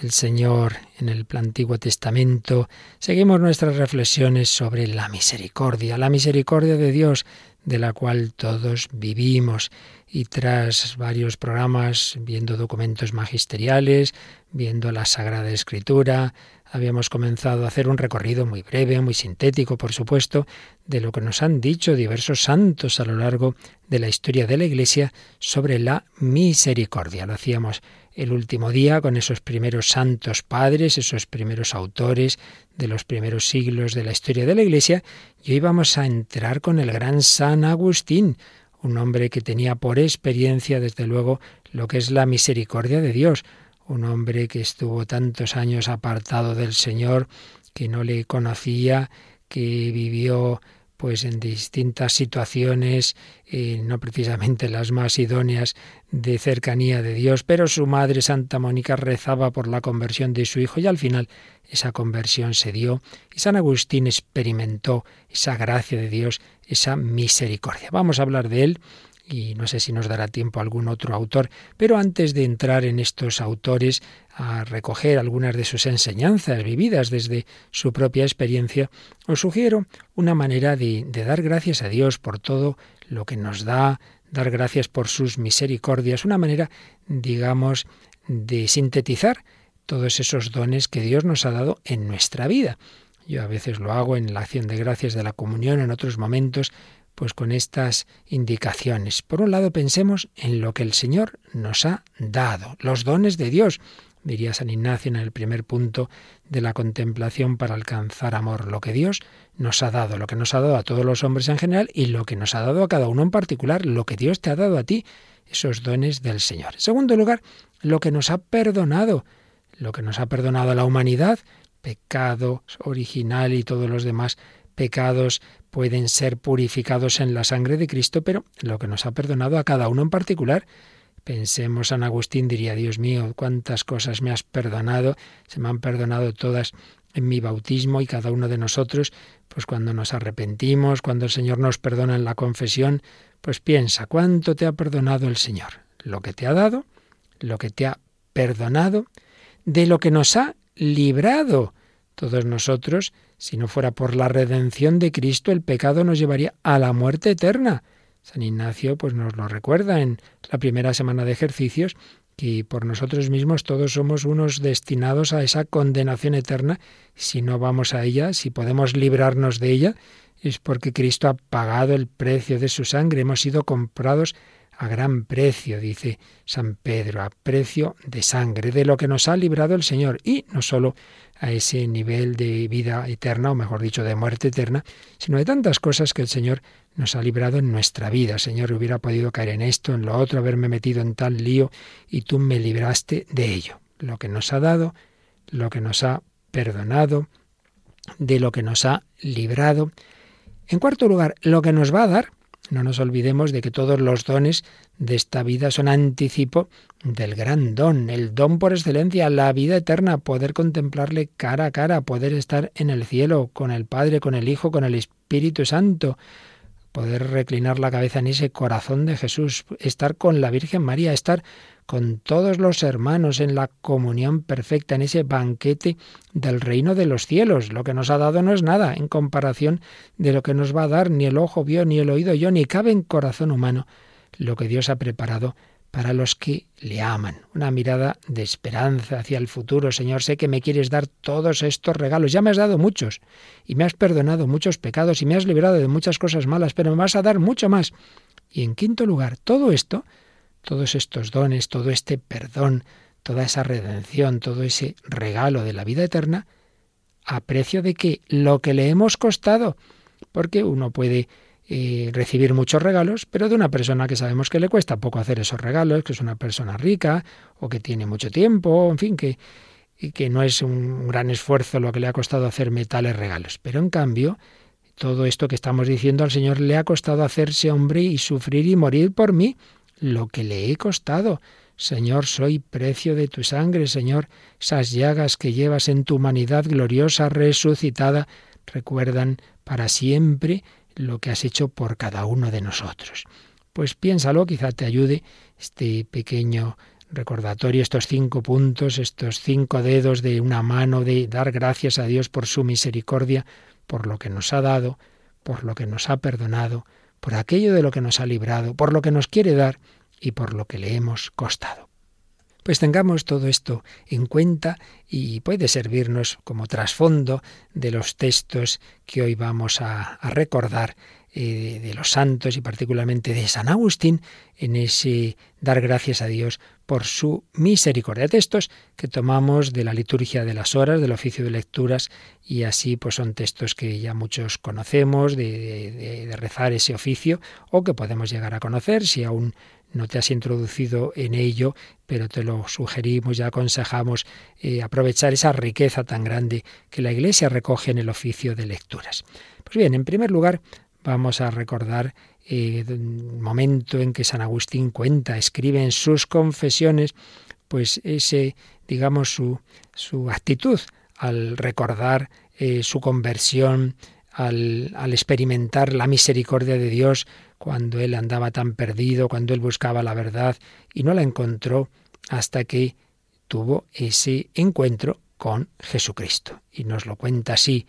el Señor en el Antiguo Testamento, seguimos nuestras reflexiones sobre la misericordia, la misericordia de Dios de la cual todos vivimos. Y tras varios programas, viendo documentos magisteriales, viendo la Sagrada Escritura, habíamos comenzado a hacer un recorrido muy breve, muy sintético, por supuesto, de lo que nos han dicho diversos santos a lo largo de la historia de la Iglesia sobre la misericordia. Lo hacíamos el último día con esos primeros santos padres, esos primeros autores de los primeros siglos de la historia de la Iglesia, y hoy vamos a entrar con el gran San Agustín, un hombre que tenía por experiencia, desde luego, lo que es la misericordia de Dios, un hombre que estuvo tantos años apartado del Señor, que no le conocía, que vivió pues en distintas situaciones, eh, no precisamente las más idóneas de cercanía de Dios, pero su madre Santa Mónica rezaba por la conversión de su hijo y al final esa conversión se dio y San Agustín experimentó esa gracia de Dios, esa misericordia. Vamos a hablar de él y no sé si nos dará tiempo algún otro autor, pero antes de entrar en estos autores a recoger algunas de sus enseñanzas vividas desde su propia experiencia, os sugiero una manera de, dar gracias a Dios por todo lo que nos da, dar gracias por sus misericordias, una manera, digamos, de sintetizar todos esos dones que Dios nos ha dado en nuestra vida. Yo a veces lo hago en la acción de gracias de la comunión, en otros momentos pues con estas indicaciones. Por un lado, pensemos en lo que el Señor nos ha dado, los dones de Dios, diría San Ignacio en el primer punto de la contemplación para alcanzar amor, lo que Dios nos ha dado, lo que nos ha dado a todos los hombres en general y lo que nos ha dado a cada uno en particular, lo que Dios te ha dado a ti, esos dones del Señor. En segundo lugar, lo que nos ha perdonado, lo que nos ha perdonado a la humanidad, pecado original y todos los demás pecados pueden ser purificados en la sangre de Cristo, pero lo que nos ha perdonado a cada uno en particular. Pensemos, San Agustín diría, Dios mío, cuántas cosas me has perdonado, se me han perdonado todas en mi bautismo y cada uno de nosotros, pues cuando nos arrepentimos, cuando el Señor nos perdona en la confesión, pues piensa, ¿cuánto te ha perdonado el Señor? Lo que te ha dado, lo que te ha perdonado, de lo que nos ha librado. Todos nosotros si no fuera por la redención de Cristo, el pecado nos llevaría a la muerte eterna. San Ignacio pues nos lo recuerda en la primera semana de ejercicios que por nosotros mismos todos somos unos destinados a esa condenación eterna. Si no vamos a ella, si podemos librarnos de ella, es porque Cristo ha pagado el precio de su sangre. Hemos sido comprados a gran precio, dice San Pedro, a precio de sangre, de lo que nos ha librado el Señor. Y no solo a ese nivel de vida eterna, o mejor dicho, de muerte eterna, sino de tantas cosas que el Señor nos ha librado en nuestra vida. Señor, hubiera podido caer en esto, en lo otro, haberme metido en tal lío, y tú me libraste de ello. Lo que nos ha dado, lo que nos ha perdonado, de lo que nos ha librado. En cuarto lugar, lo que nos va a dar, no nos olvidemos de que todos los dones de esta vida son anticipo del gran don, el don por excelencia, la vida eterna, poder contemplarle cara a cara, poder estar en el cielo con el Padre, con el Hijo, con el Espíritu Santo, poder reclinar la cabeza en ese corazón de Jesús, estar con la Virgen María, estar con todos los hermanos en la comunión perfecta, en ese banquete del reino de los cielos. Lo que nos ha dado no es nada en comparación de lo que nos va a dar, ni el ojo vio, ni el oído yo, ni cabe en corazón humano lo que Dios ha preparado para los que le aman. Una mirada de esperanza hacia el futuro. Señor, sé que me quieres dar todos estos regalos. Ya me has dado muchos y me has perdonado muchos pecados y me has librado de muchas cosas malas, pero me vas a dar mucho más. Y en quinto lugar, todo esto, todos estos dones, todo este perdón, toda esa redención, todo ese regalo de la vida eterna, a precio de que lo que le hemos costado, porque uno puede recibir muchos regalos, pero de una persona que sabemos que le cuesta poco hacer esos regalos, que es una persona rica o que tiene mucho tiempo, en fin, que y que no es un gran esfuerzo lo que le ha costado hacerme tales regalos. Pero en cambio, todo esto que estamos diciendo al Señor le ha costado hacerse hombre y sufrir y morir por mí, lo que le he costado. Señor, soy precio de tu sangre, Señor, esas llagas que llevas en tu humanidad gloriosa, resucitada, recuerdan para siempre lo que has hecho por cada uno de nosotros. Pues piénsalo, quizá te ayude este pequeño recordatorio, estos cinco puntos, estos cinco dedos de una mano de dar gracias a Dios por su misericordia, por lo que nos ha dado, por lo que nos ha perdonado, por aquello de lo que nos ha librado, por lo que nos quiere dar y por lo que le hemos costado. Pues tengamos todo esto en cuenta y puede servirnos como trasfondo de los textos que hoy vamos a, recordar eh, de los santos y particularmente de San Agustín en ese dar gracias a Dios por su misericordia. Textos que tomamos de la liturgia de las horas, del oficio de lecturas, y así pues son textos que ya muchos conocemos de, rezar ese oficio o que podemos llegar a conocer si aún no te has introducido en ello, pero te lo sugerimos y aconsejamos eh, aprovechar esa riqueza tan grande que la Iglesia recoge en el oficio de lecturas. Pues bien, en primer lugar, vamos a recordar el eh, momento en que San Agustín cuenta, escribe en sus confesiones, pues ese, digamos, su, su actitud al recordar eh, su conversión, al, al experimentar la misericordia de Dios, cuando él andaba tan perdido, cuando él buscaba la verdad y no la encontró hasta que tuvo ese encuentro con Jesucristo. Y nos lo cuenta así,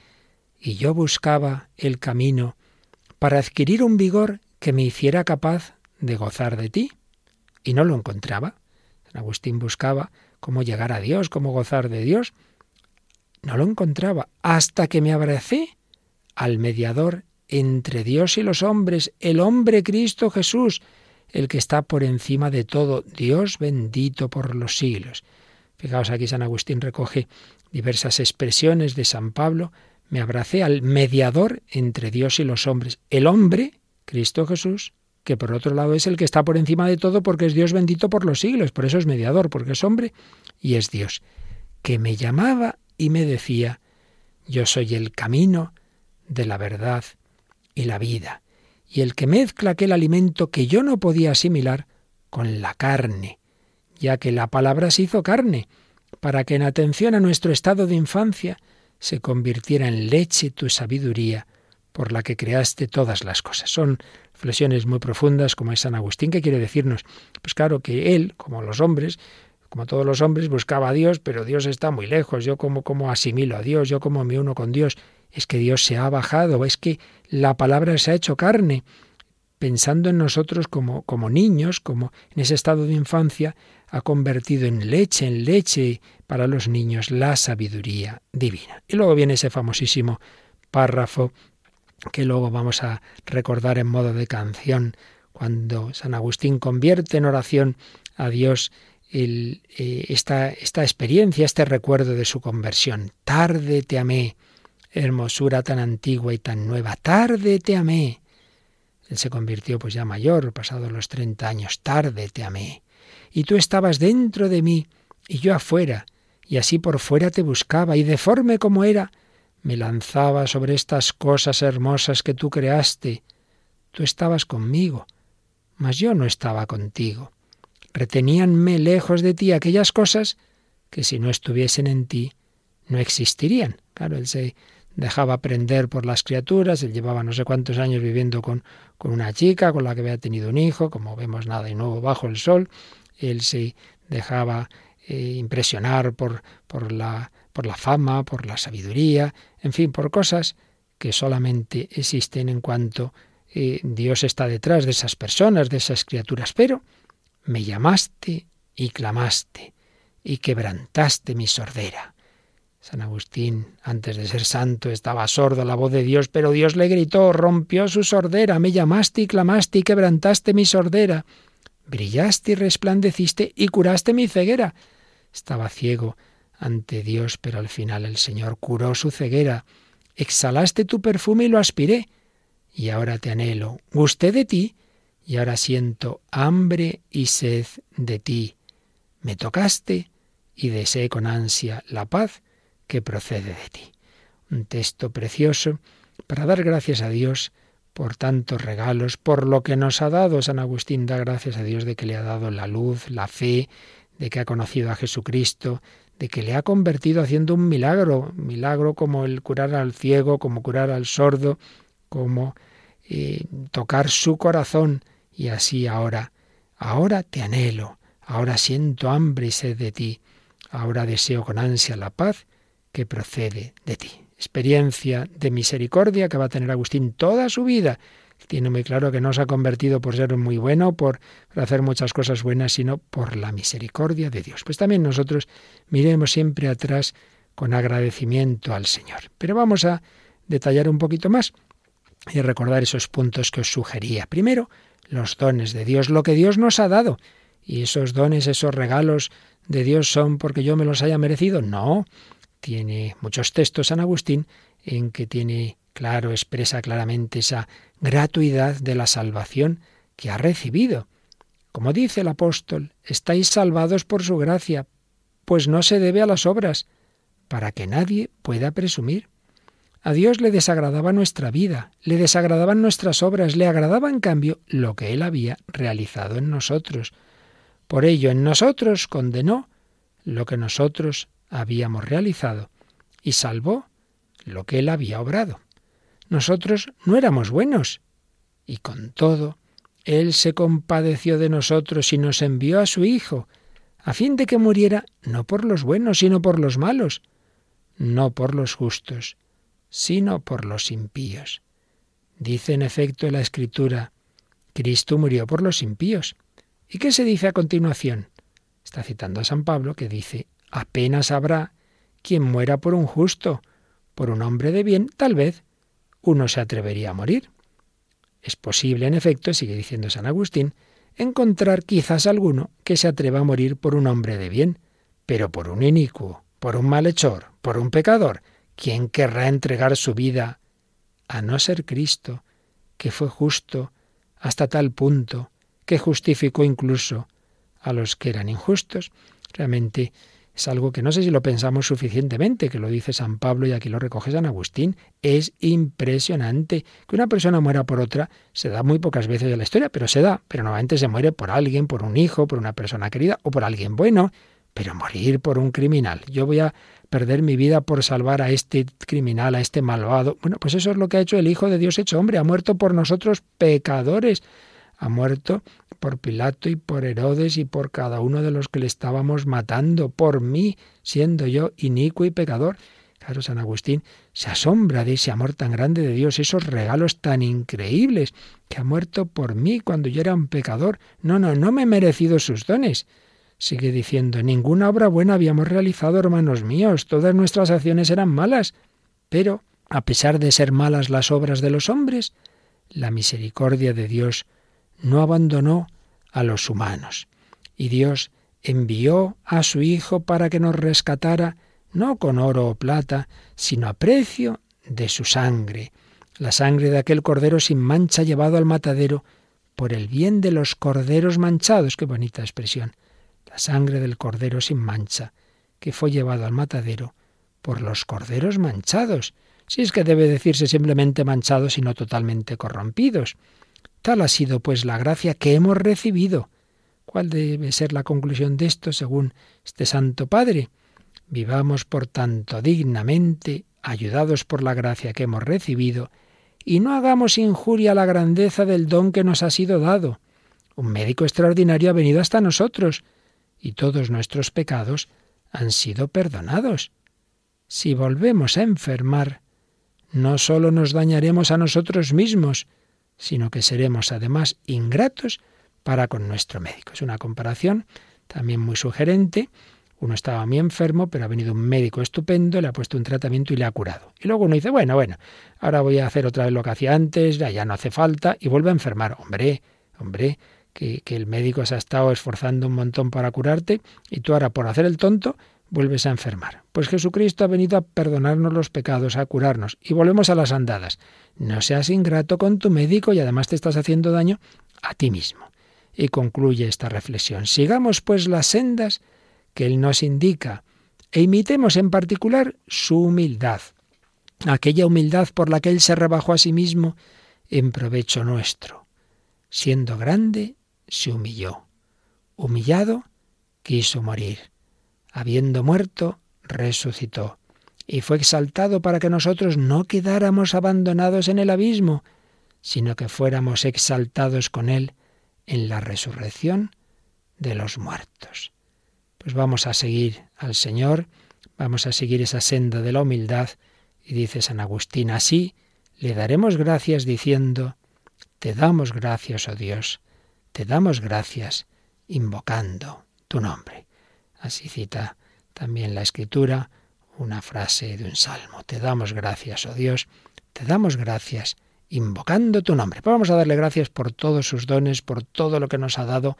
y yo buscaba el camino para adquirir un vigor que me hiciera capaz de gozar de ti, y no lo encontraba. San Agustín buscaba cómo llegar a Dios, cómo gozar de Dios. No lo encontraba hasta que me abracé al mediador entre Dios y los hombres, el hombre Cristo Jesús, el que está por encima de todo, Dios bendito por los siglos. Fijaos aquí San Agustín recoge diversas expresiones de San Pablo. Me abracé al mediador entre Dios y los hombres, el hombre, Cristo Jesús, que por otro lado es el que está por encima de todo porque es Dios bendito por los siglos, por eso es mediador, porque es hombre y es Dios, que me llamaba y me decía, yo soy el camino de la verdad y la vida, y el que mezcla aquel alimento que yo no podía asimilar con la carne, ya que la palabra se hizo carne, para que en atención a nuestro estado de infancia se convirtiera en leche tu sabiduría, por la que creaste todas las cosas. Son flexiones muy profundas, como es San Agustín, que quiere decirnos, pues claro que él, como los hombres, como todos los hombres, buscaba a Dios, pero Dios está muy lejos. Yo como, como asimilo a Dios, yo como me uno con Dios es que Dios se ha bajado, es que la palabra se ha hecho carne, pensando en nosotros como, como niños, como en ese estado de infancia, ha convertido en leche, en leche para los niños la sabiduría divina. Y luego viene ese famosísimo párrafo que luego vamos a recordar en modo de canción, cuando San Agustín convierte en oración a Dios eh, esta, esta experiencia, este recuerdo de su conversión. Tarde te amé, hermosura tan antigua y tan nueva. Tarde te amé. Él se convirtió pues ya mayor, pasados los treinta años. Tarde te amé. Y tú estabas dentro de mí y yo afuera, y así por fuera te buscaba, y deforme como era, me lanzaba sobre estas cosas hermosas que tú creaste. Tú estabas conmigo, mas yo no estaba contigo. Reteníanme lejos de ti aquellas cosas que si no estuviesen en ti no existirían. Claro, él se dejaba aprender por las criaturas, él llevaba no sé cuántos años viviendo con, con una chica con la que había tenido un hijo, como vemos nada y nuevo bajo el sol, él se dejaba eh, impresionar por, por, la, por la fama, por la sabiduría, en fin, por cosas que solamente existen en cuanto eh, Dios está detrás de esas personas, de esas criaturas, pero me llamaste y clamaste y quebrantaste mi sordera. San Agustín, antes de ser santo, estaba sordo a la voz de Dios, pero Dios le gritó, rompió su sordera, me llamaste y clamaste y quebrantaste mi sordera. Brillaste y resplandeciste y curaste mi ceguera. Estaba ciego ante Dios, pero al final el Señor curó su ceguera. Exhalaste tu perfume y lo aspiré. Y ahora te anhelo. Gusté de ti y ahora siento hambre y sed de ti. Me tocaste y desee con ansia la paz que procede de ti. Un texto precioso para dar gracias a Dios por tantos regalos, por lo que nos ha dado. San Agustín da gracias a Dios de que le ha dado la luz, la fe, de que ha conocido a Jesucristo, de que le ha convertido haciendo un milagro, milagro como el curar al ciego, como curar al sordo, como eh, tocar su corazón. Y así ahora, ahora te anhelo, ahora siento hambre y sed de ti, ahora deseo con ansia la paz que procede de ti. Experiencia de misericordia que va a tener Agustín toda su vida. Tiene muy claro que no se ha convertido por ser muy bueno, por hacer muchas cosas buenas, sino por la misericordia de Dios. Pues también nosotros miremos siempre atrás con agradecimiento al Señor. Pero vamos a detallar un poquito más y recordar esos puntos que os sugería. Primero, los dones de Dios, lo que Dios nos ha dado. Y esos dones, esos regalos de Dios son porque yo me los haya merecido. No, tiene muchos textos San Agustín en que tiene claro, expresa claramente esa gratuidad de la salvación que ha recibido. Como dice el apóstol, estáis salvados por su gracia, pues no se debe a las obras, para que nadie pueda presumir. A Dios le desagradaba nuestra vida, le desagradaban nuestras obras, le agradaba en cambio lo que Él había realizado en nosotros. Por ello, en nosotros condenó lo que nosotros habíamos realizado y salvó lo que él había obrado. Nosotros no éramos buenos y con todo él se compadeció de nosotros y nos envió a su Hijo, a fin de que muriera no por los buenos, sino por los malos, no por los justos, sino por los impíos. Dice en efecto la Escritura, Cristo murió por los impíos. ¿Y qué se dice a continuación? Está citando a San Pablo que dice, apenas habrá quien muera por un justo, por un hombre de bien, tal vez uno se atrevería a morir. Es posible, en efecto, sigue diciendo San Agustín, encontrar quizás alguno que se atreva a morir por un hombre de bien, pero por un inicuo, por un malhechor, por un pecador, ¿quién querrá entregar su vida a no ser Cristo, que fue justo hasta tal punto que justificó incluso a los que eran injustos? Realmente es algo que no sé si lo pensamos suficientemente, que lo dice San Pablo y aquí lo recoge San Agustín. Es impresionante que una persona muera por otra. Se da muy pocas veces en la historia, pero se da. Pero normalmente se muere por alguien, por un hijo, por una persona querida o por alguien bueno. Pero morir por un criminal. Yo voy a perder mi vida por salvar a este criminal, a este malvado. Bueno, pues eso es lo que ha hecho el Hijo de Dios hecho hombre. Ha muerto por nosotros pecadores ha muerto por Pilato y por Herodes y por cada uno de los que le estábamos matando, por mí, siendo yo inicuo y pecador. Claro, San Agustín se asombra de ese amor tan grande de Dios, esos regalos tan increíbles, que ha muerto por mí cuando yo era un pecador. No, no, no me he merecido sus dones. Sigue diciendo, ninguna obra buena habíamos realizado, hermanos míos, todas nuestras acciones eran malas. Pero, a pesar de ser malas las obras de los hombres, la misericordia de Dios no abandonó a los humanos. Y Dios envió a su Hijo para que nos rescatara no con oro o plata, sino a precio de su sangre, la sangre de aquel cordero sin mancha llevado al matadero por el bien de los corderos manchados, qué bonita expresión, la sangre del cordero sin mancha, que fue llevado al matadero por los corderos manchados, si es que debe decirse simplemente manchados y no totalmente corrompidos. Tal ha sido pues la gracia que hemos recibido. ¿Cuál debe ser la conclusión de esto según este Santo Padre? Vivamos, por tanto, dignamente, ayudados por la gracia que hemos recibido, y no hagamos injuria a la grandeza del don que nos ha sido dado. Un médico extraordinario ha venido hasta nosotros, y todos nuestros pecados han sido perdonados. Si volvemos a enfermar, no sólo nos dañaremos a nosotros mismos, sino que seremos además ingratos para con nuestro médico. Es una comparación también muy sugerente. Uno estaba muy enfermo, pero ha venido un médico estupendo, le ha puesto un tratamiento y le ha curado. Y luego uno dice, bueno, bueno, ahora voy a hacer otra vez lo que hacía antes, ya, no hace falta, y vuelve a enfermar. Hombre, hombre, que, que el médico se ha estado esforzando un montón para curarte, y tú ahora por hacer el tonto vuelves a enfermar. Pues Jesucristo ha venido a perdonarnos los pecados, a curarnos. Y volvemos a las andadas. No seas ingrato con tu médico y además te estás haciendo daño a ti mismo. Y concluye esta reflexión. Sigamos pues las sendas que Él nos indica, e imitemos en particular su humildad, aquella humildad por la que Él se rebajó a sí mismo en provecho nuestro. Siendo grande, se humilló. Humillado, quiso morir. Habiendo muerto, resucitó. Y fue exaltado para que nosotros no quedáramos abandonados en el abismo, sino que fuéramos exaltados con Él en la resurrección de los muertos. Pues vamos a seguir al Señor, vamos a seguir esa senda de la humildad, y dice San Agustín, así le daremos gracias diciendo, Te damos gracias, oh Dios, te damos gracias, invocando tu nombre. Así cita también la Escritura una frase de un salmo. Te damos gracias, oh Dios, te damos gracias, invocando tu nombre. Pues vamos a darle gracias por todos sus dones, por todo lo que nos ha dado,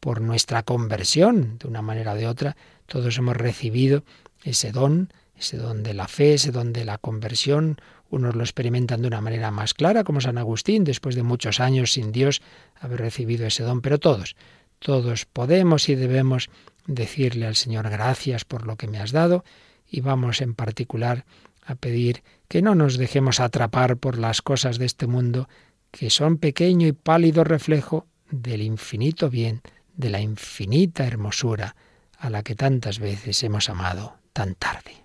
por nuestra conversión, de una manera o de otra. Todos hemos recibido ese don, ese don de la fe, ese don de la conversión. Unos lo experimentan de una manera más clara, como San Agustín, después de muchos años sin Dios, haber recibido ese don, pero todos, todos podemos y debemos decirle al Señor gracias por lo que me has dado y vamos en particular a pedir que no nos dejemos atrapar por las cosas de este mundo, que son pequeño y pálido reflejo del infinito bien, de la infinita hermosura a la que tantas veces hemos amado tan tarde.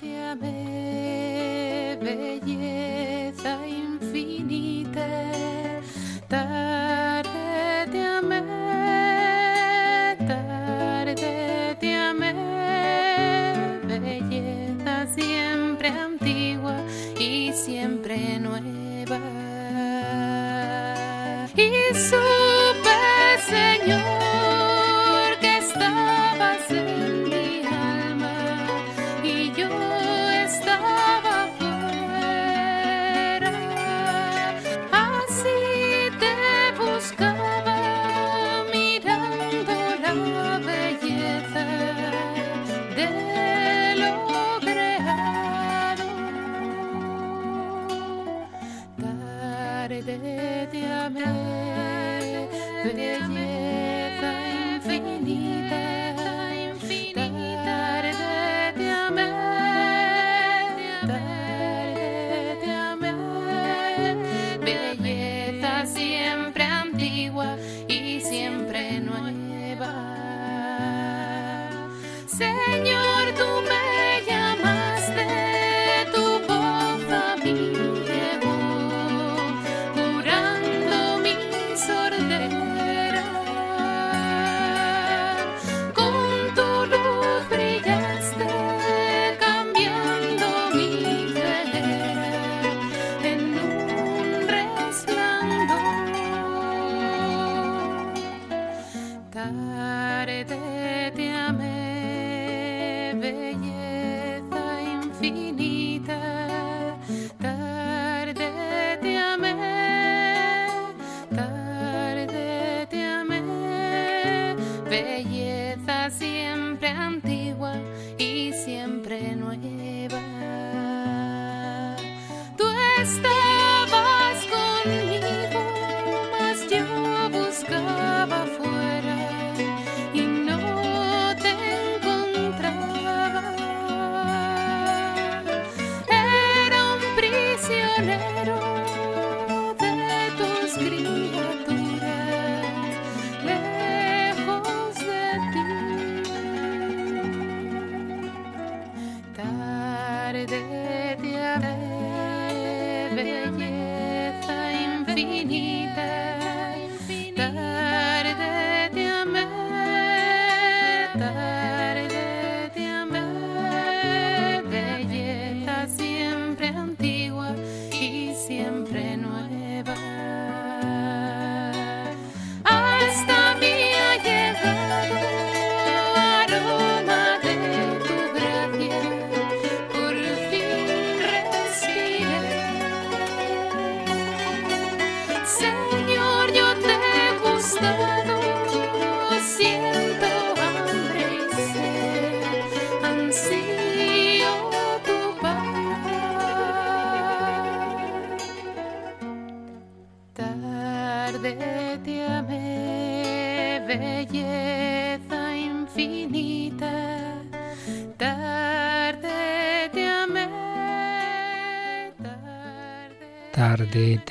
te amé, belleza Isso este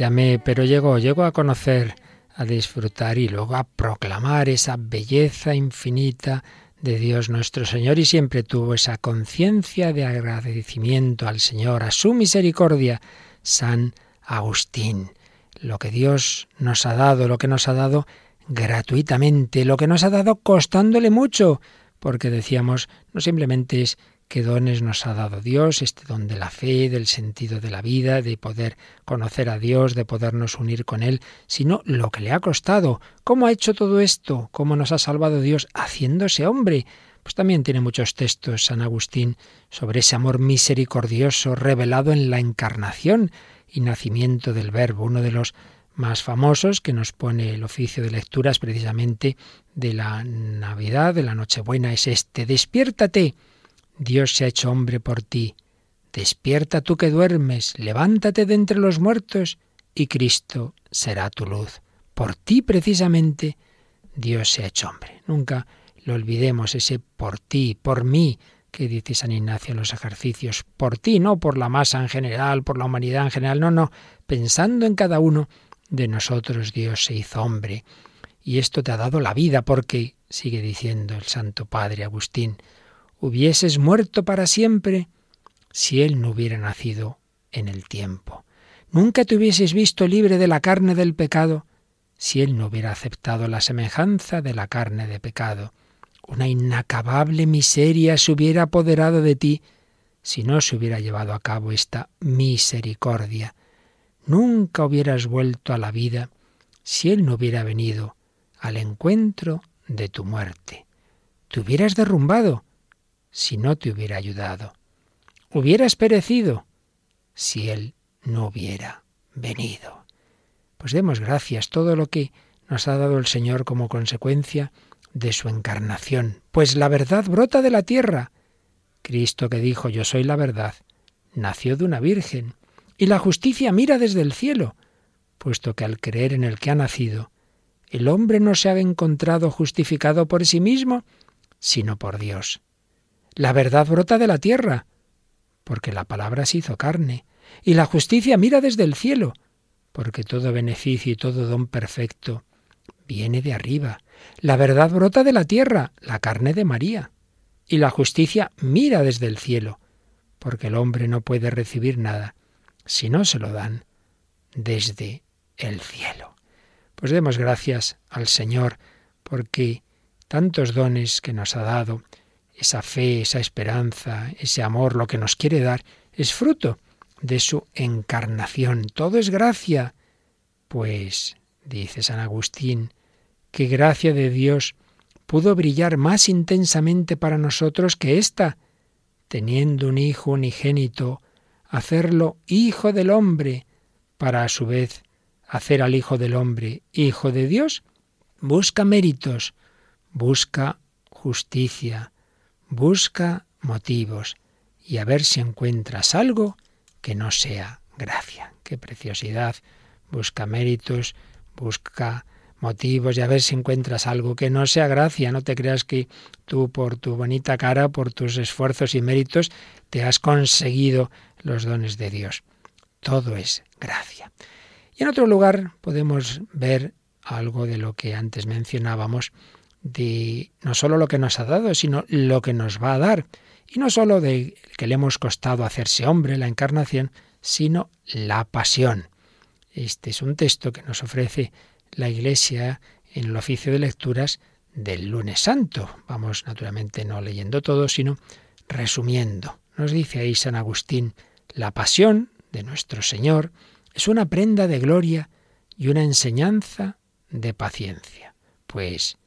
Tarde te amé, pero llegó, llegó a conocer, a disfrutar y luego a proclamar esa belleza infinita de Dios nuestro Señor y siempre tuvo esa conciencia de agradecimiento al Señor, a su misericordia, San Agustín. Lo que Dios nos ha dado, lo que nos ha dado gratuitamente, lo que nos ha dado costándole mucho, porque decíamos, no simplemente es qué dones nos ha dado Dios, este don de la fe, del sentido de la vida, de poder conocer a Dios, de podernos unir con Él, sino lo que le ha costado, cómo ha hecho todo esto, cómo nos ha salvado Dios haciéndose hombre. Pues también tiene muchos textos San Agustín sobre ese amor misericordioso revelado en la encarnación y nacimiento del Verbo, uno de los más famosos que nos pone el oficio de lecturas precisamente de la Navidad, de la Nochebuena, es este, despiértate, Dios se ha hecho hombre por ti, despierta tú que duermes, levántate de entre los muertos y Cristo será tu luz. Por ti precisamente Dios se ha hecho hombre. Nunca lo olvidemos, ese por ti, por mí, que dice San Ignacio en los ejercicios, por ti, no por la masa en general, por la humanidad en general, no, no, pensando en cada uno de nosotros Dios se hizo hombre. Y esto te ha dado la vida porque, sigue diciendo el Santo Padre Agustín, hubieses muerto para siempre si Él no hubiera nacido en el tiempo. Nunca te hubieses visto libre de la carne del pecado si Él no hubiera aceptado la semejanza de la carne de pecado. Una inacabable miseria se hubiera apoderado de ti si no se hubiera llevado a cabo esta misericordia. Nunca hubieras vuelto a la vida si Él no hubiera venido al encuentro de tu muerte. Te hubieras derrumbado si no te hubiera ayudado. Hubieras perecido si Él no hubiera venido. Pues demos gracias todo lo que nos ha dado el Señor como consecuencia de su encarnación, pues la verdad brota de la tierra. Cristo que dijo yo soy la verdad, nació de una virgen, y la justicia mira desde el cielo, puesto que al creer en el que ha nacido, el hombre no se ha encontrado justificado por sí mismo, sino por Dios. La verdad brota de la tierra, porque la palabra se hizo carne, y la justicia mira desde el cielo, porque todo beneficio y todo don perfecto viene de arriba. La verdad brota de la tierra, la carne de María, y la justicia mira desde el cielo, porque el hombre no puede recibir nada si no se lo dan desde el cielo. Pues demos gracias al Señor porque tantos dones que nos ha dado, esa fe, esa esperanza, ese amor, lo que nos quiere dar, es fruto de su encarnación. Todo es gracia. Pues, dice San Agustín, que gracia de Dios pudo brillar más intensamente para nosotros que ésta, teniendo un Hijo unigénito, hacerlo Hijo del hombre, para a su vez hacer al Hijo del hombre Hijo de Dios, busca méritos, busca justicia, busca motivos y a ver si encuentras algo que no sea gracia. Qué preciosidad. Busca méritos, busca motivos y a ver si encuentras algo que no sea gracia. No te creas que tú por tu bonita cara, por tus esfuerzos y méritos, te has conseguido los dones de Dios. Todo es gracia. Y en otro lugar podemos ver algo de lo que antes mencionábamos, de no solo lo que nos ha dado, sino lo que nos va a dar. Y no solo de que le hemos costado hacerse hombre, la encarnación, sino la pasión. Este es un texto que nos ofrece la Iglesia en el oficio de lecturas del lunes santo. Vamos naturalmente no leyendo todo, sino resumiendo. Nos dice ahí San Agustín, la pasión de nuestro Señor es una prenda de gloria y una enseñanza de paciencia. Pues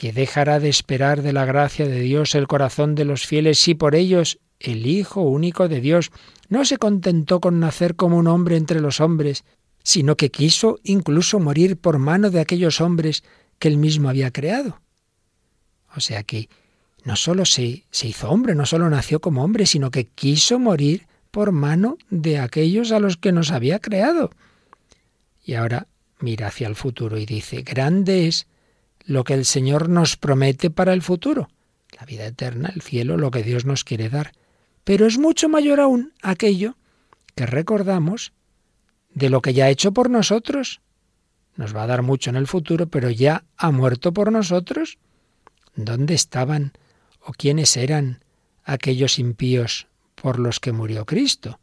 que dejará de esperar de la gracia de Dios el corazón de los fieles si por ellos el Hijo único de Dios no se contentó con nacer como un hombre entre los hombres, sino que quiso incluso morir por mano de aquellos hombres que él mismo había creado. O sea que no sólo se, se hizo hombre, no sólo nació como hombre, sino que quiso morir por mano de aquellos a los que nos había creado. Y ahora mira hacia el futuro y dice, grande es lo que el Señor nos promete para el futuro. la vida eterna, el cielo, lo que Dios nos quiere dar. Pero es mucho mayor aún aquello que recordamos de lo que ya ha hecho por nosotros. Nos va a dar mucho en el futuro, pero ya ha muerto por nosotros. ¿Dónde estaban o quiénes eran aquellos impíos por los que murió Cristo?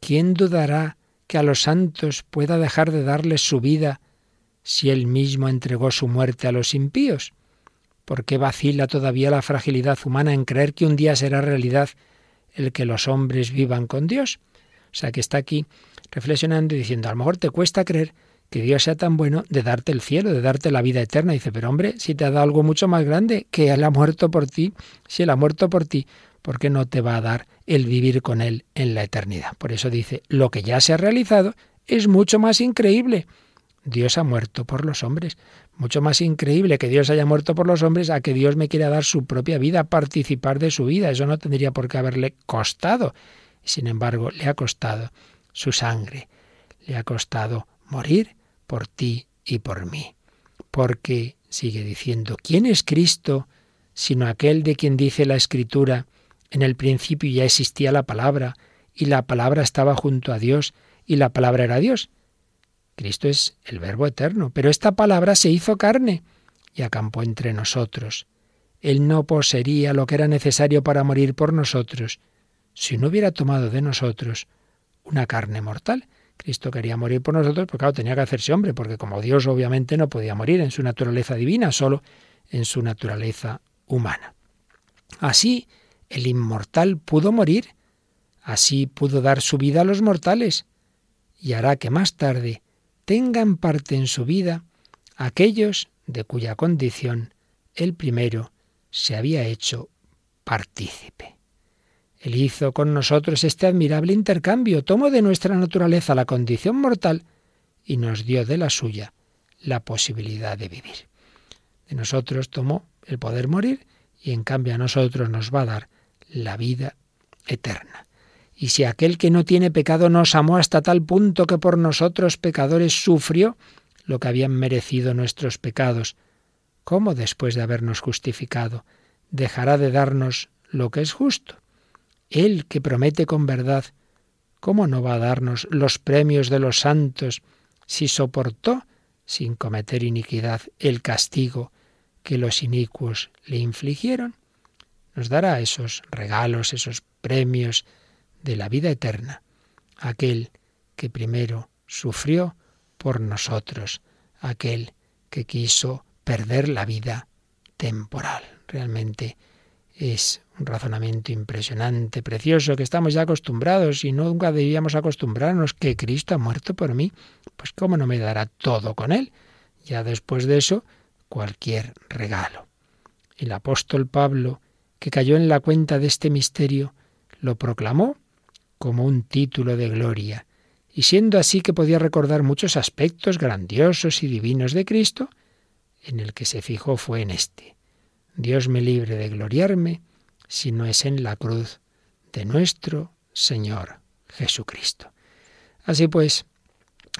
¿Quién dudará que a los santos pueda dejar de darles su vida si él mismo entregó su muerte a los impíos? ¿Por qué vacila todavía la fragilidad humana en creer que un día será realidad el que los hombres vivan con Dios? O sea que está aquí reflexionando y diciendo, a lo mejor te cuesta creer que Dios sea tan bueno de darte el cielo, de darte la vida eterna. dice, pero hombre, si te ha dado algo mucho más grande, que Él ha muerto por ti, si Él ha muerto por ti, ¿por qué no te va a dar el vivir con Él en la eternidad? Por eso dice, lo que ya se ha realizado es mucho más increíble. Dios ha muerto por los hombres. Mucho más increíble que Dios haya muerto por los hombres a que Dios me quiera dar su propia vida, participar de su vida. Eso no tendría por qué haberle costado. Sin embargo, le ha costado su sangre. Le ha costado morir por ti y por mí. Porque, sigue diciendo, ¿quién es Cristo sino aquel de quien dice la Escritura, en el principio ya existía la palabra, y la palabra estaba junto a Dios, y la palabra era Dios? Cristo es el Verbo eterno, pero esta palabra se hizo carne y acampó entre nosotros. Él no poseería lo que era necesario para morir por nosotros, si no hubiera tomado de nosotros una carne mortal, Cristo quería morir por nosotros, porque claro, tenía que hacerse hombre, porque como Dios obviamente no podía morir en su naturaleza divina, solo en su naturaleza humana. Así, el inmortal pudo morir, así pudo dar su vida a los mortales, y hará que más tarde tengan parte en su vida aquellos de cuya condición el primero se había hecho partícipe. Él hizo con nosotros este admirable intercambio, tomó de nuestra naturaleza la condición mortal y nos dio de la suya la posibilidad de vivir. De nosotros tomó el poder morir y en cambio a nosotros nos va a dar la vida eterna. Y si aquel que no tiene pecado nos amó hasta tal punto que por nosotros pecadores sufrió lo que habían merecido nuestros pecados, ¿cómo después de habernos justificado dejará de darnos lo que es justo? Él que promete con verdad, ¿cómo no va a darnos los premios de los santos si soportó, sin cometer iniquidad, el castigo que los inicuos le infligieron? Nos dará esos regalos, esos premios de la vida eterna, aquel que primero sufrió por nosotros, aquel que quiso perder la vida temporal. Realmente es un razonamiento impresionante, precioso, que estamos ya acostumbrados y nunca debíamos acostumbrarnos que Cristo ha muerto por mí. Pues cómo no me dará todo con él. Ya después de eso, cualquier regalo. El apóstol Pablo, que cayó en la cuenta de este misterio, lo proclamó como un título de gloria, y siendo así que podía recordar muchos aspectos grandiosos y divinos de Cristo, en el que se fijó fue en este. Dios me libre de gloriarme si no es en la cruz de nuestro Señor Jesucristo. Así pues,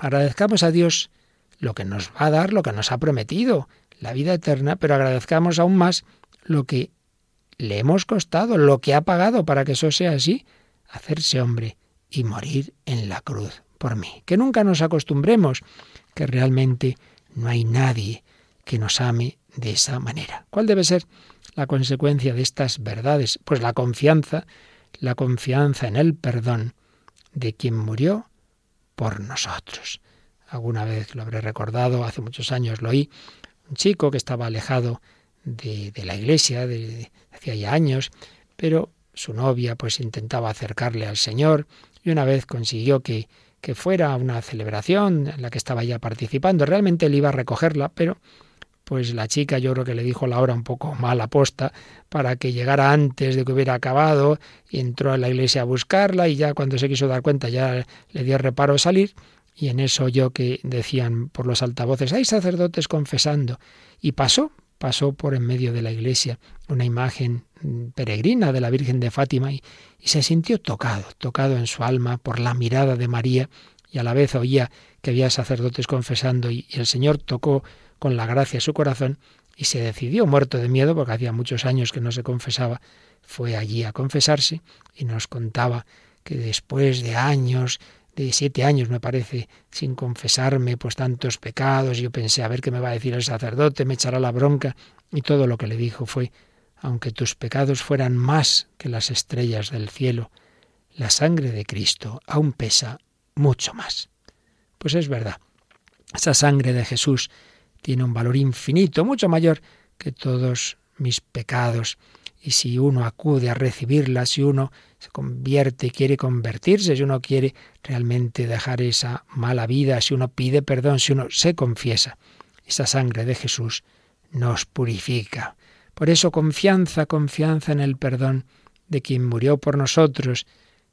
agradezcamos a Dios lo que nos va a dar, lo que nos ha prometido, la vida eterna, pero agradezcamos aún más lo que le hemos costado, lo que ha pagado para que eso sea así, hacerse hombre y morir en la cruz por mí. Que nunca nos acostumbremos que realmente no hay nadie que nos ame de esa manera. ¿Cuál debe ser la consecuencia de estas verdades? Pues la confianza, la confianza en el perdón de quien murió por nosotros. Alguna vez lo habré recordado, hace muchos años lo oí, un chico que estaba alejado de, la iglesia, de, hacía ya años, pero su novia pues intentaba acercarle al Señor y una vez consiguió que, que fuera a una celebración en la que estaba ya participando. Realmente él iba a recogerla, pero pues la chica yo creo que le dijo la hora un poco mal aposta para que llegara antes de que hubiera acabado y entró a la iglesia a buscarla y ya cuando se quiso dar cuenta ya le dio reparo salir y en eso yo que decían por los altavoces, hay sacerdotes confesando y pasó, pasó por en medio de la iglesia una imagen peregrina de la Virgen de Fátima y, y se sintió tocado, tocado en su alma por la mirada de María y a la vez oía que había sacerdotes confesando y, el Señor tocó con la gracia su corazón y se decidió, muerto de miedo, porque hacía muchos años que no se confesaba, fue allí a confesarse y nos contaba que después de años, de siete años me parece, sin confesarme, pues tantos pecados, yo pensé, a ver qué me va a decir el sacerdote, me echará la bronca, y todo lo que le dijo fue, aunque tus pecados fueran más que las estrellas del cielo, la sangre de Cristo aún pesa mucho más. Pues es verdad, esa sangre de Jesús tiene un valor infinito, mucho mayor que todos mis pecados. Y si uno acude a recibirla, si uno se convierte y quiere convertirse, si uno quiere realmente dejar esa mala vida, si uno pide perdón, si uno se confiesa, esa sangre de Jesús nos purifica. Por eso confianza, confianza en el perdón de quien murió por nosotros.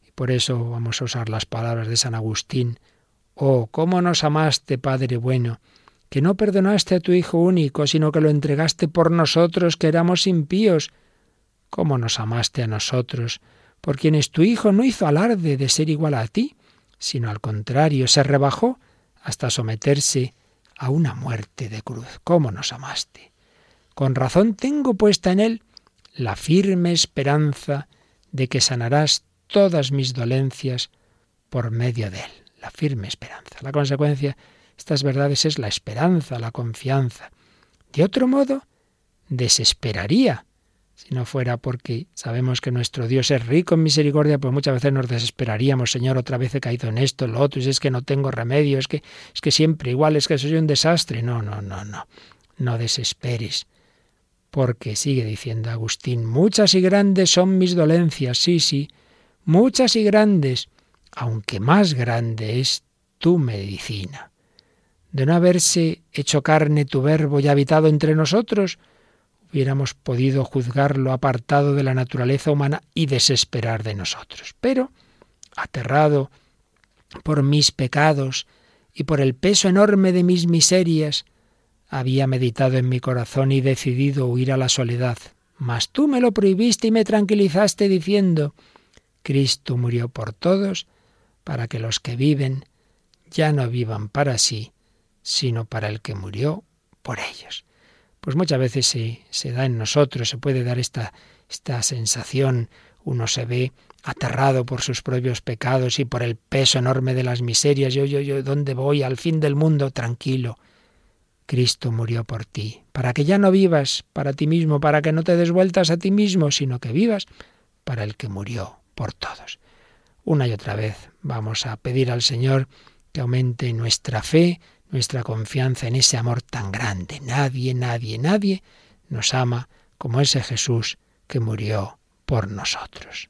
Y por eso vamos a usar las palabras de San Agustín. Oh, cómo nos amaste, Padre bueno, que no perdonaste a tu Hijo único, sino que lo entregaste por nosotros que éramos impíos. Cómo nos amaste a nosotros, por quienes tu Hijo no hizo alarde de ser igual a ti, sino al contrario, se rebajó hasta someterse a una muerte de cruz. ¿Cómo nos amaste? Con razón tengo puesta en él la firme esperanza de que sanarás todas mis dolencias por medio de él. La firme esperanza. La consecuencia estas verdades es la esperanza, la confianza. De otro modo, desesperaría. Si no fuera porque sabemos que nuestro Dios es rico en misericordia, pues muchas veces nos desesperaríamos, Señor, otra vez he caído en esto, lo otro, y es que no tengo remedio, es que, es que siempre igual, es que soy un desastre. No, no, no, no. No desesperes. Porque sigue diciendo Agustín, muchas y grandes son mis dolencias, sí, sí, muchas y grandes, aunque más grande es tu medicina de no haberse hecho carne tu verbo y habitado entre nosotros, hubiéramos podido juzgarlo apartado de la naturaleza humana y desesperar de nosotros. Pero, aterrado por mis pecados y por el peso enorme de mis miserias, había meditado en mi corazón y decidido huir a la soledad. Mas tú me lo prohibiste y me tranquilizaste diciendo, Cristo murió por todos, para que los que viven ya no vivan para sí, sino para el que murió por ellos. Pues muchas veces se, se da en nosotros, se puede dar esta, esta sensación, uno se ve aterrado por sus propios pecados y por el peso enorme de las miserias. Yo, yo, yo, ¿dónde voy? Al fin del mundo, tranquilo. Cristo murió por ti, para que ya no vivas para ti mismo, para que no te des vueltas a ti mismo, sino que vivas para el que murió por todos. Una y otra vez vamos a pedir al Señor que aumente nuestra fe, nuestra confianza en ese amor tan grande. Nadie, nadie, nadie nos ama como ese Jesús que murió por nosotros.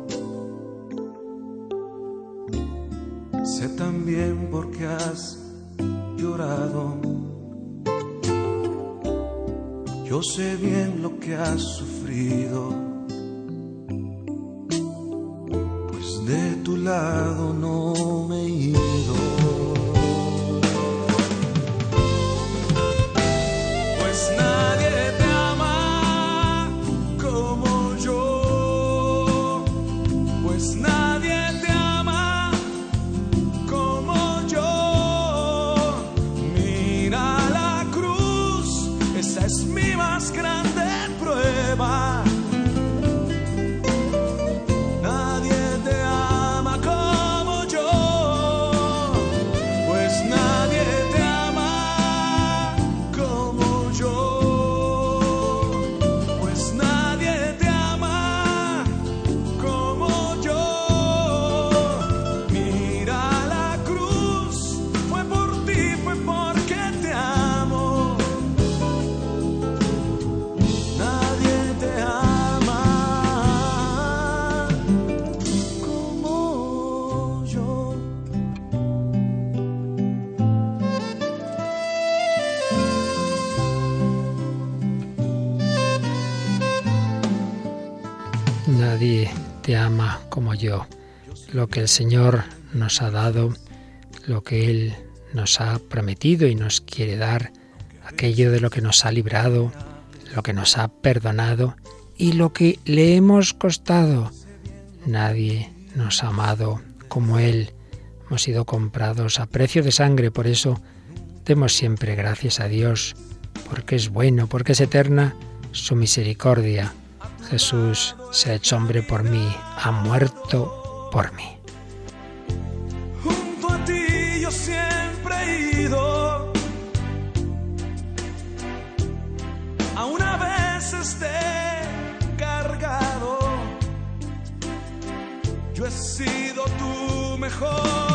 ido. Ama como yo. Lo que el Señor nos ha dado, lo que Él nos ha prometido y nos quiere dar, aquello de lo que nos ha librado, lo que nos ha perdonado y lo que le hemos costado. Nadie nos ha amado como Él. Hemos sido comprados a precio de sangre, por eso demos siempre gracias a Dios, porque es bueno, porque es eterna su misericordia. Jesús se ha hecho hombre por mí, ha muerto por mí. Junto a ti yo siempre he ido. A una vez esté cargado. Yo he sido tu mejor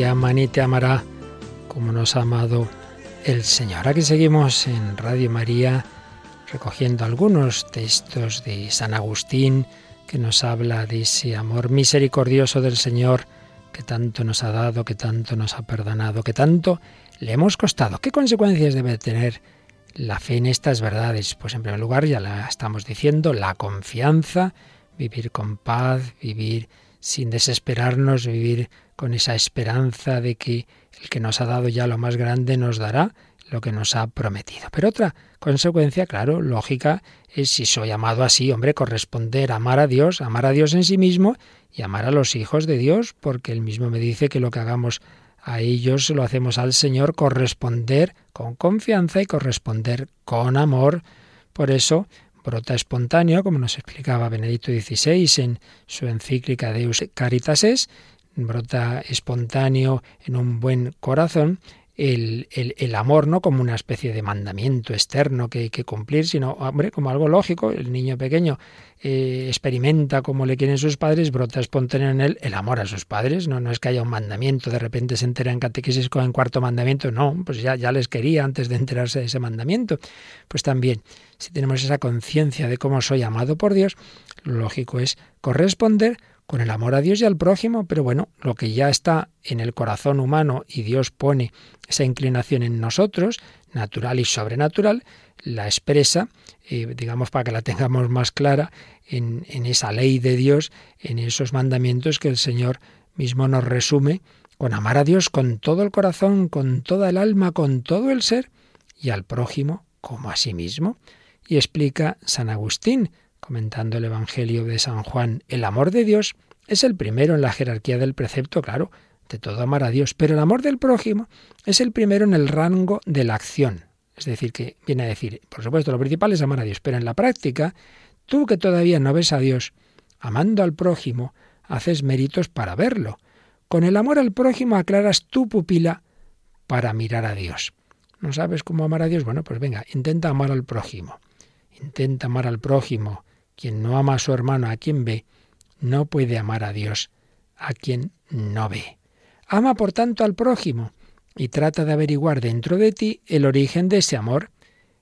te ama ni te amará como nos ha amado el Señor. Aquí seguimos en Radio María recogiendo algunos textos de San Agustín que nos habla de ese amor misericordioso del Señor que tanto nos ha dado, que tanto nos ha perdonado, que tanto le hemos costado. ¿Qué consecuencias debe tener la fe en estas verdades? Pues en primer lugar, ya la estamos diciendo, la confianza, vivir con paz, vivir sin desesperarnos, vivir con esa esperanza de que el que nos ha dado ya lo más grande nos dará lo que nos ha prometido. Pero otra consecuencia, claro, lógica, es si soy amado así, hombre, corresponder, amar a Dios, amar a Dios en sí mismo y amar a los hijos de Dios, porque él mismo me dice que lo que hagamos a ellos lo hacemos al Señor, corresponder con confianza y corresponder con amor. Por eso brota espontáneo, como nos explicaba Benedicto XVI en su encíclica Deus Caritas es, brota espontáneo en un buen corazón el, el, el, amor no como una especie de mandamiento externo que hay que cumplir, sino, hombre, como algo lógico. El niño pequeño eh, experimenta como le quieren sus padres, brota espontáneo en él el amor a sus padres. No, no es que haya un mandamiento, de repente se entera en catequesis con el cuarto mandamiento. No, pues ya, ya les quería antes de enterarse de ese mandamiento. Pues también, si tenemos esa conciencia de cómo soy amado por Dios, lo lógico es corresponder con el amor a Dios y al prójimo, pero bueno, lo que ya está en el corazón humano y Dios pone esa inclinación en nosotros, natural y sobrenatural, la expresa, eh, digamos, para que la tengamos más clara, en, en esa ley de Dios, en esos mandamientos que el Señor mismo nos resume, con amar a Dios con todo el corazón, con toda el alma, con todo el ser, y al prójimo como a sí mismo. Y explica San Agustín, comentando el Evangelio de San Juan, el amor de Dios es el primero en la jerarquía del precepto, claro, de todo amar a Dios, pero el amor del prójimo es el primero en el rango de la acción. Es decir, que viene a decir, por supuesto, lo principal es amar a Dios, pero en la práctica, tú que todavía no ves a Dios, amando al prójimo, haces méritos para verlo. Con el amor al prójimo aclaras tu pupila para mirar a Dios. ¿No sabes cómo amar a Dios? Bueno, pues venga, intenta amar al prójimo. Intenta amar al prójimo. Quien no ama a su hermano, a quien ve, no puede amar a Dios, a quien no ve. Ama, por tanto, al prójimo y trata de averiguar dentro de ti el origen de ese amor.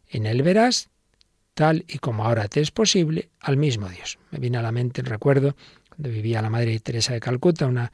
En él verás, tal y como ahora te es posible, al mismo Dios. Me viene a la mente el recuerdo cuando vivía la Madre Teresa de Calcuta, una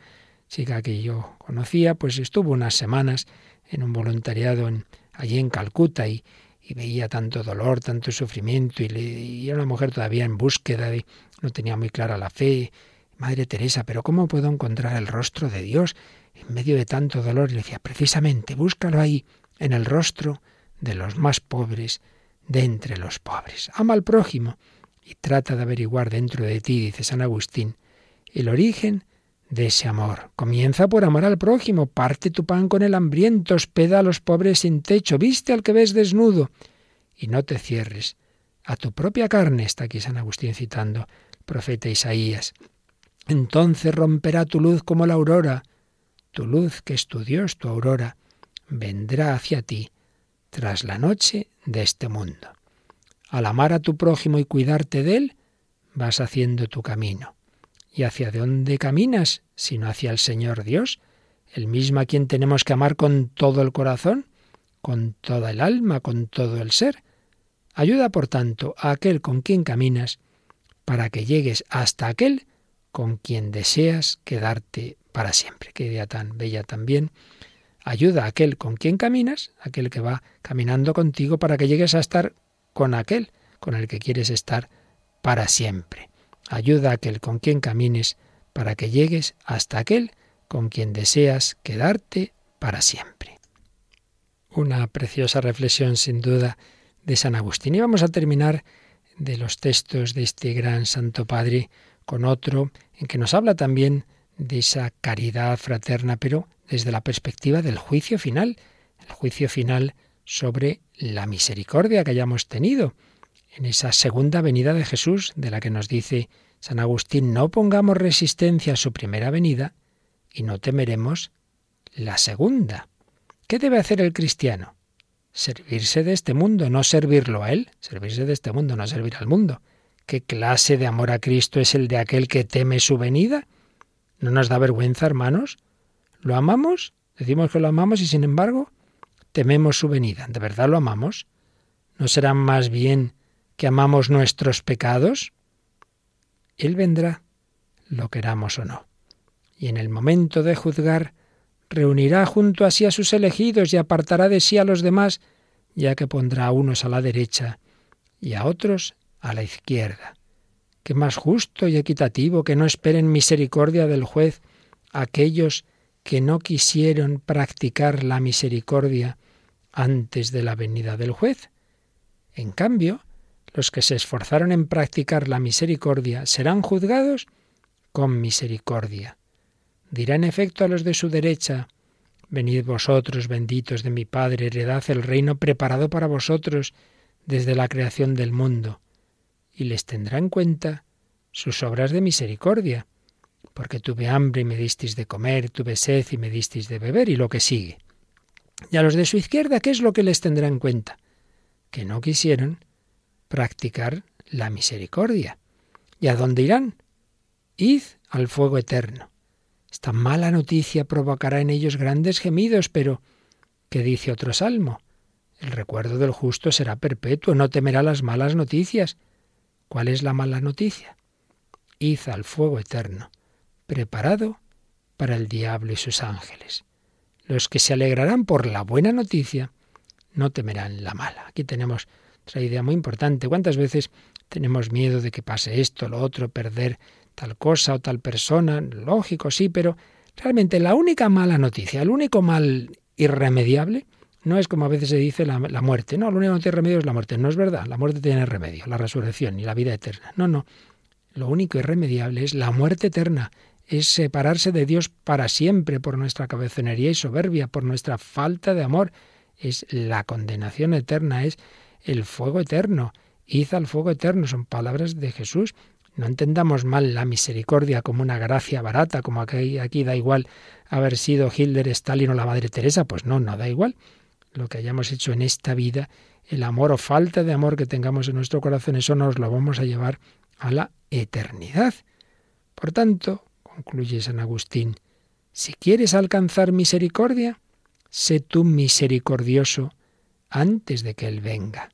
chica que yo conocía, pues estuvo unas semanas en un voluntariado en, allí en Calcuta y, y veía tanto dolor, tanto sufrimiento, y, le, y, era una mujer todavía en búsqueda, de, no tenía muy clara la fe. Madre Teresa, pero ¿cómo puedo encontrar el rostro de Dios en medio de tanto dolor? Y le decía, precisamente, búscalo ahí, en el rostro de los más pobres, de entre los pobres. Ama al prójimo y trata de averiguar dentro de ti, dice San Agustín, el origen de ese amor. Comienza por amar al prójimo, parte tu pan con el hambriento, hospeda a los pobres sin techo, viste al que ves desnudo, y no te cierres a tu propia carne, está aquí San Agustín citando profeta Isaías. Entonces romperá tu luz como la aurora, tu luz que es tu Dios, tu aurora, vendrá hacia ti tras la noche de este mundo. Al amar a tu prójimo y cuidarte de él, vas haciendo tu camino. ¿Y hacia dónde caminas, sino hacia el Señor Dios, el mismo a quien tenemos que amar con todo el corazón, con toda el alma, con todo el ser? Ayuda, por tanto, a aquel con quien caminas, para que llegues hasta aquel con quien deseas quedarte para siempre. Qué idea tan bella también. Ayuda a aquel con quien caminas, aquel que va caminando contigo, para que llegues a estar con aquel con el que quieres estar para siempre. Ayuda a aquel con quien camines, para que llegues hasta aquel con quien deseas quedarte para siempre. Una preciosa reflexión, sin duda, de San Agustín. Y vamos a terminar de los textos de este gran Santo Padre con otro en que nos habla también de esa caridad fraterna, pero desde la perspectiva del juicio final, el juicio final sobre la misericordia que hayamos tenido en esa segunda venida de Jesús, de la que nos dice San Agustín, no pongamos resistencia a su primera venida y no temeremos la segunda. ¿Qué debe hacer el cristiano? servirse de este mundo, no servirlo a Él, servirse de este mundo, no servir al mundo. ¿Qué clase de amor a Cristo es el de aquel que teme su venida? ¿No nos da vergüenza, hermanos? ¿Lo amamos? Decimos que lo amamos y sin embargo tememos su venida. ¿De verdad lo amamos? ¿No será más bien que amamos nuestros pecados? Él vendrá, lo queramos o no. Y en el momento de juzgar, reunirá junto a sí a sus elegidos y apartará de sí a los demás, ya que pondrá a unos a la derecha y a otros a la izquierda. Qué más justo y equitativo que no esperen misericordia del juez aquellos que no quisieron practicar la misericordia antes de la venida del juez. En cambio, los que se esforzaron en practicar la misericordia serán juzgados con misericordia. Dirá en efecto a los de su derecha, Venid vosotros, benditos de mi Padre, heredad el reino preparado para vosotros desde la creación del mundo, y les tendrá en cuenta sus obras de misericordia, porque tuve hambre y me disteis de comer, tuve sed y me disteis de beber, y lo que sigue. Y a los de su izquierda, ¿qué es lo que les tendrá en cuenta? Que no quisieron practicar la misericordia. ¿Y a dónde irán? Id al fuego eterno. Esta mala noticia provocará en ellos grandes gemidos, pero ¿qué dice otro salmo? El recuerdo del justo será perpetuo, no temerá las malas noticias. ¿Cuál es la mala noticia? Id al fuego eterno, preparado para el diablo y sus ángeles. Los que se alegrarán por la buena noticia no temerán la mala. Aquí tenemos otra idea muy importante. ¿Cuántas veces tenemos miedo de que pase esto, lo otro, perder tal cosa o tal persona, lógico, sí, pero realmente la única mala noticia, el único mal irremediable, no es como a veces se dice la, muerte, no, lo único que tiene remedio es la muerte, no es verdad, la muerte tiene remedio, la resurrección y la vida eterna, no, no, lo único irremediable es la muerte eterna, es separarse de Dios para siempre por nuestra cabezonería y soberbia, por nuestra falta de amor, es la condenación eterna, es el fuego eterno, id al fuego eterno, son palabras de Jesús, no entendamos mal la misericordia como una gracia barata, como aquí, aquí da igual haber sido Hitler, Stalin o la Madre Teresa. Pues no, no da igual. Lo que hayamos hecho en esta vida, el amor o falta de amor que tengamos en nuestro corazón, eso nos lo vamos a llevar a la eternidad. Por tanto, concluye San Agustín, si quieres alcanzar misericordia, sé tú misericordioso antes de que Él venga.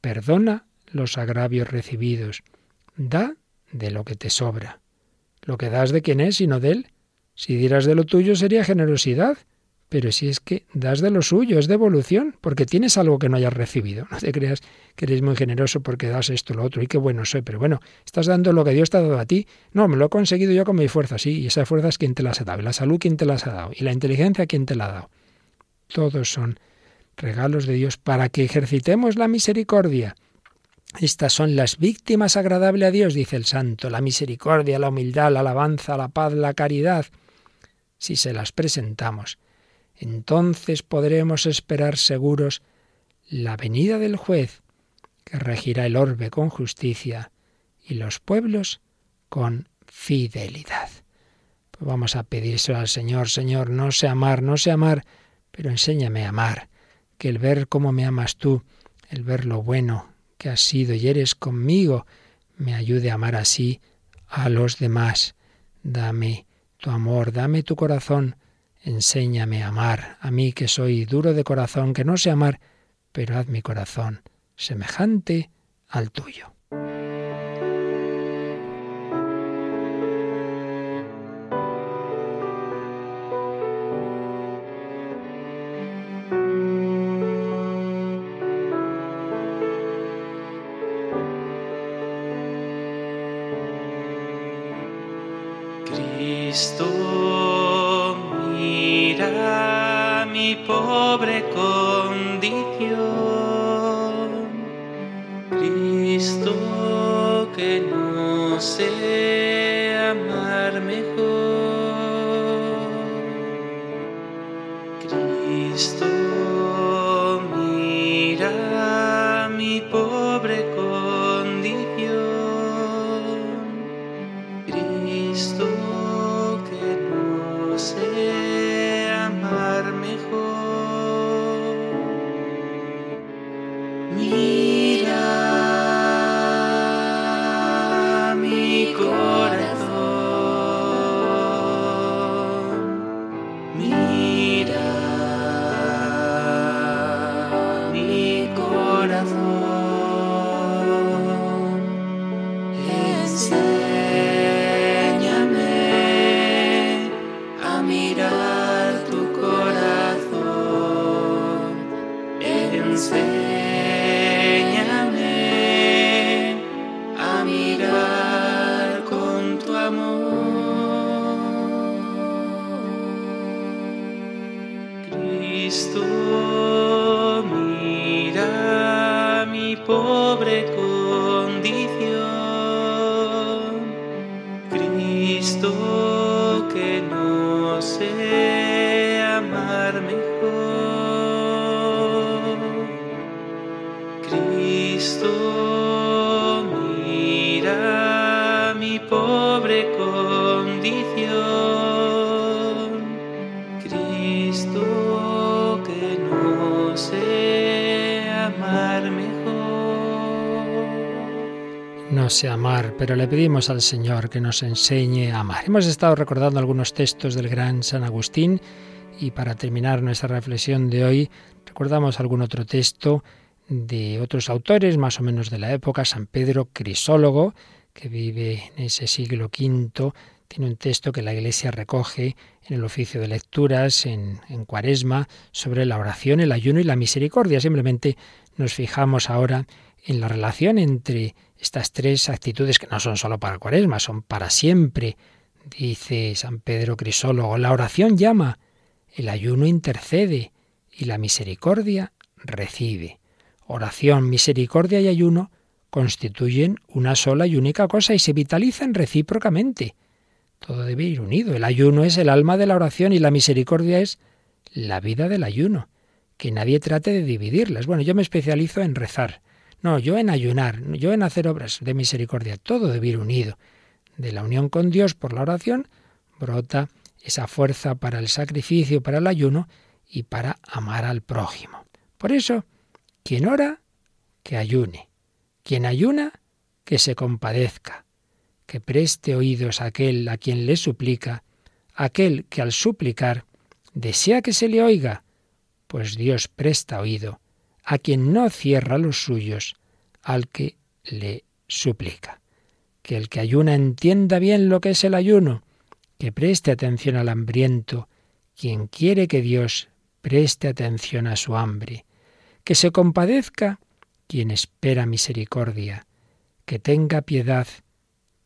Perdona los agravios recibidos. Da de lo que te sobra. Lo que das de quién es, sino de él. Si dieras de lo tuyo sería generosidad, pero si es que das de lo suyo, es devolución, porque tienes algo que no hayas recibido. No te creas que eres muy generoso porque das esto, lo otro, y qué bueno soy, pero bueno, estás dando lo que Dios te ha dado a ti. No, me lo he conseguido yo con mi fuerza, sí, y esa fuerza es quien te las ha dado, y la salud quien te las ha dado, y la inteligencia quien te la ha dado. Todos son regalos de Dios para que ejercitemos la misericordia Estas son las víctimas agradables a Dios, dice el santo, la misericordia, la humildad, la alabanza, la paz, la caridad. Si se las presentamos, entonces podremos esperar seguros la venida del juez, que regirá el orbe con justicia y los pueblos con fidelidad. Pues vamos a pedírselo al Señor, Señor, no sé amar, no sé amar, pero enséñame a amar, que el ver cómo me amas tú, el ver lo bueno que has sido y eres conmigo, me ayude a amar así a los demás. Dame tu amor, dame tu corazón, enséñame a amar, a mí que soy duro de corazón, que no sé amar, pero haz mi corazón semejante al tuyo. Pero le pedimos al Señor que nos enseñe a amar. Hemos estado recordando algunos textos del gran San Agustín y para terminar nuestra reflexión de hoy recordamos algún otro texto de otros autores más o menos de la época, San Pedro Crisólogo, que vive en ese siglo V, tiene un texto que la Iglesia recoge en el oficio de lecturas, en, en Cuaresma, sobre la oración, el ayuno y la misericordia. Simplemente nos fijamos ahora en la relación entre estas tres actitudes que no son solo para Cuaresma, son para siempre. Dice San Pedro Crisólogo, la oración llama, el ayuno intercede y la misericordia recibe. Oración, misericordia y ayuno constituyen una sola y única cosa y se vitalizan recíprocamente. Todo debe ir unido. El ayuno es el alma de la oración y la misericordia es la vida del ayuno. Que nadie trate de dividirlas. Bueno, yo me especializo en rezar. No, yo en ayunar, yo en hacer obras de misericordia. Todo debe ir unido. De la unión con Dios por la oración brota esa fuerza para el sacrificio, para el ayuno y para amar al prójimo. Por eso, quien ora, que ayune. Quien ayuna, que se compadezca, que preste oídos a aquel a quien le suplica, aquel que al suplicar desea que se le oiga, pues Dios presta oído a quien no cierra los suyos, al que le suplica. Que el que ayuna entienda bien lo que es el ayuno, que preste atención al hambriento, quien quiere que Dios preste atención a su hambre, que se compadezca quien espera misericordia, que tenga piedad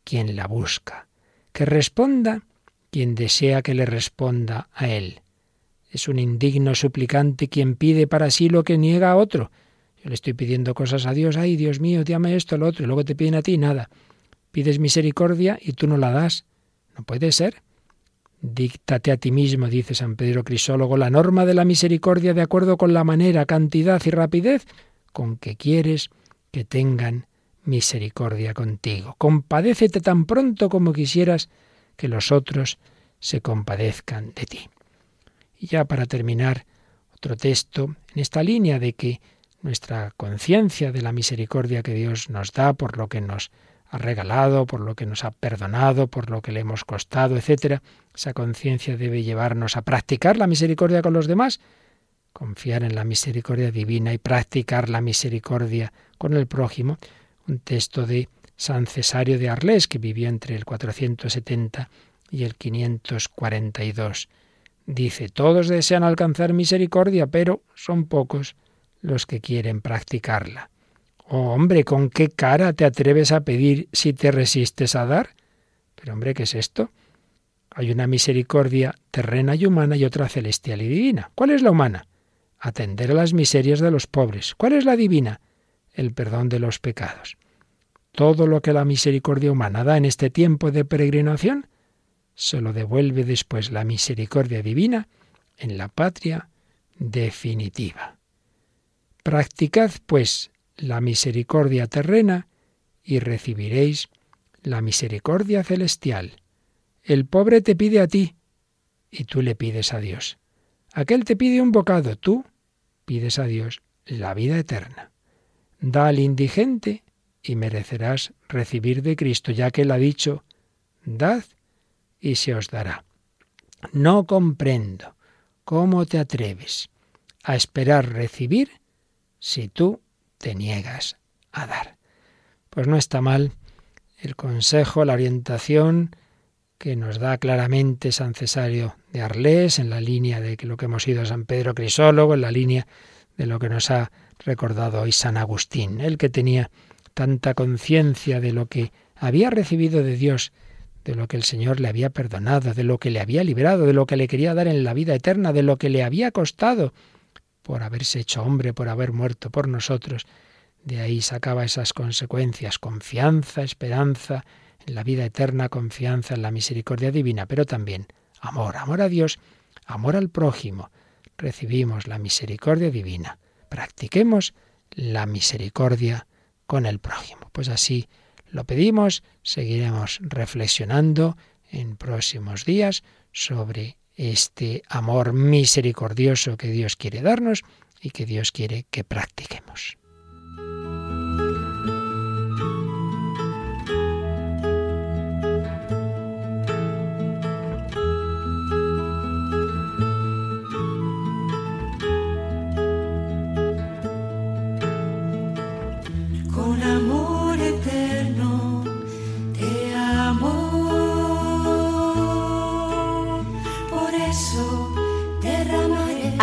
quien la busca, que responda quien desea que le responda a él. Es un indigno suplicante quien pide para sí lo que niega a otro. Yo le estoy pidiendo cosas a Dios, ay Dios mío, dame esto, lo otro, y luego te piden a ti nada. Pides misericordia y tú no la das. No puede ser. Díctate a ti mismo, dice San Pedro Crisólogo, la norma de la misericordia de acuerdo con la manera, cantidad y rapidez con que quieres que tengan misericordia contigo. Compadécete tan pronto como quisieras que los otros se compadezcan de ti. Y ya para terminar, otro texto en esta línea de que nuestra conciencia de la misericordia que Dios nos da por lo que nos ha regalado, por lo que nos ha perdonado, por lo que le hemos costado, etcétera, esa conciencia debe llevarnos a practicar la misericordia con los demás, confiar en la misericordia divina y practicar la misericordia con el prójimo. Un texto de San Cesario de Arles, que vivió entre el 470 y el 542. Dice, todos desean alcanzar misericordia, pero son pocos los que quieren practicarla. Oh, hombre, ¿con qué cara te atreves a pedir si te resistes a dar? Pero, hombre, ¿qué es esto? Hay una misericordia terrena y humana y otra celestial y divina. ¿Cuál es la humana? Atender a las miserias de los pobres. ¿Cuál es la divina? El perdón de los pecados. Todo lo que la misericordia humana da en este tiempo de peregrinación, se lo devuelve después la misericordia divina en la patria definitiva. Practicad, pues, la misericordia terrena y recibiréis la misericordia celestial. El pobre te pide a ti y tú le pides a Dios. Aquel te pide un bocado, tú pides a Dios la vida eterna. Da al indigente y merecerás recibir de Cristo, ya que él ha dicho, dad y se os dará. No comprendo cómo te atreves a esperar recibir si tú te niegas a dar. Pues no está mal el consejo, la orientación que nos da claramente San Cesario de Arlés en la línea de lo que hemos ido a San Pedro Crisólogo, en la línea de lo que nos ha recordado hoy San Agustín, el que tenía tanta conciencia de lo que había recibido de Dios, de lo que el Señor le había perdonado, de lo que le había librado, de lo que le quería dar en la vida eterna, de lo que le había costado, por haberse hecho hombre, por haber muerto por nosotros. De ahí sacaba esas consecuencias, confianza, esperanza en la vida eterna, confianza en la misericordia divina, pero también amor, amor a Dios, amor al prójimo. Recibimos la misericordia divina. Practiquemos la misericordia con el prójimo. Pues así lo pedimos, seguiremos reflexionando en próximos días sobre este amor misericordioso que Dios quiere darnos y que Dios quiere que practiquemos.